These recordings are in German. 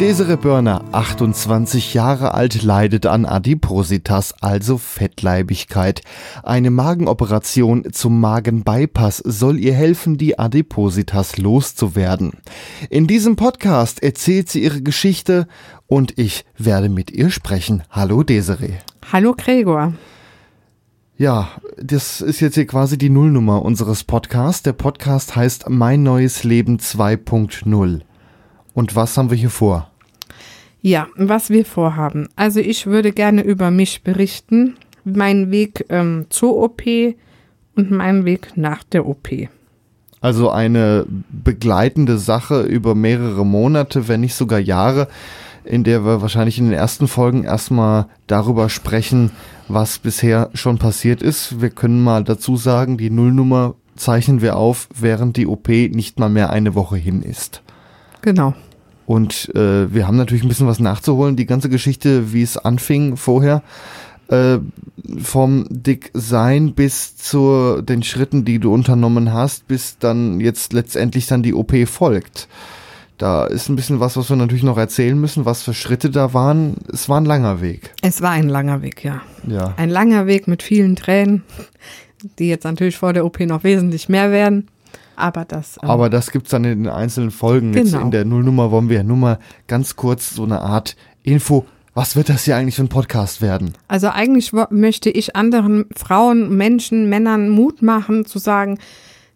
Desiree Börner, 28 Jahre alt, leidet an Adipositas, also Fettleibigkeit. Eine Magenoperation zum Magenbypass soll ihr helfen, die Adipositas loszuwerden. In diesem Podcast erzählt sie ihre Geschichte und ich werde mit ihr sprechen. Hallo Desiree. Hallo Gregor. Ja, das ist jetzt hier quasi die Nullnummer unseres Podcasts. Der Podcast heißt Mein neues Leben 2.0. Und was haben wir hier vor? Ja, was wir vorhaben. Also ich würde gerne über mich berichten, meinen Weg ähm, zur OP und meinen Weg nach der OP. Also eine begleitende Sache über mehrere Monate, wenn nicht sogar Jahre, in der wir wahrscheinlich in den ersten Folgen erstmal darüber sprechen, was bisher schon passiert ist. Wir können mal dazu sagen, die Nullnummer zeichnen wir auf, während die OP nicht mal mehr eine Woche hin ist. Genau. Und äh, wir haben natürlich ein bisschen was nachzuholen. Die ganze Geschichte, wie es anfing vorher, äh, vom Dicksein bis zu den Schritten, die du unternommen hast, bis dann jetzt letztendlich dann die OP folgt. Da ist ein bisschen was, was wir natürlich noch erzählen müssen, was für Schritte da waren. Es war ein langer Weg. Es war ein langer Weg, ja. Ja. Ein langer Weg mit vielen Tränen, die jetzt natürlich vor der OP noch wesentlich mehr werden. Aber das. ähm, Aber das gibt's dann in den einzelnen Folgen. Jetzt Genau. in der Nullnummer wollen wir ja nur mal ganz kurz so eine Art Info. Was wird das hier eigentlich für ein Podcast werden? Also eigentlich möchte ich anderen Frauen, Menschen, Männern Mut machen, zu sagen,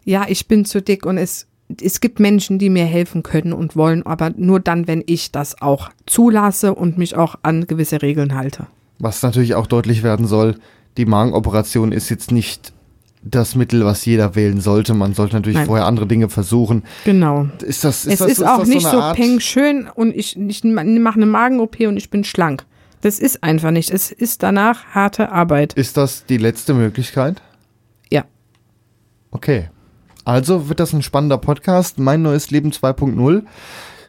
ja, ich bin zu dick und es, es gibt Menschen, die mir helfen können und wollen, aber nur dann, wenn ich das auch zulasse und mich auch an gewisse Regeln halte. Was natürlich auch deutlich werden soll, die Magenoperation ist jetzt nicht das Mittel, was jeder wählen sollte. Man sollte natürlich Nein. vorher andere Dinge versuchen. Genau. Ist das, ist es das, ist auch das nicht so Art- peng schön und ich, ich mache eine Magen-OP und ich bin schlank. Das ist einfach nicht. Es ist danach harte Arbeit. Ist das die letzte Möglichkeit? Ja. Okay. Also wird das ein spannender Podcast. Mein neues Leben 2.0.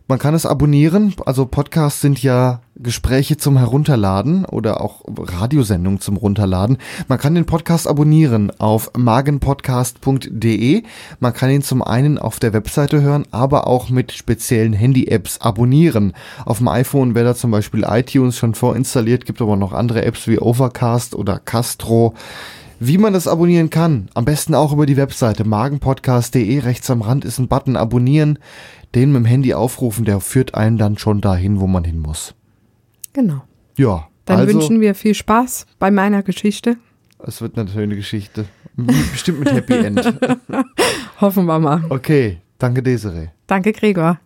Man kann es abonnieren. Also Podcasts sind ja Gespräche zum Herunterladen oder auch Radiosendungen zum Runterladen. Man kann den Podcast abonnieren auf magenpodcast.de. Man kann ihn zum einen auf der Webseite hören, aber auch mit speziellen Handy-Apps abonnieren. Auf dem iPhone wäre da zum Beispiel iTunes schon vorinstalliert, gibt aber noch andere Apps wie Overcast oder Castro. Wie man das abonnieren kann, am besten auch über die Webseite magenpodcast.de. Rechts am Rand ist ein Button Abonnieren. Den mit dem Handy aufrufen, der führt einen dann schon dahin, wo man hin muss. Genau. Ja, Dann also, wünschen wir viel Spaß bei meiner Geschichte. es wird natürlich eine Geschichte. Bestimmt mit Happy End. Hoffen wir mal. Okay, danke Desiree. Danke, Gregor.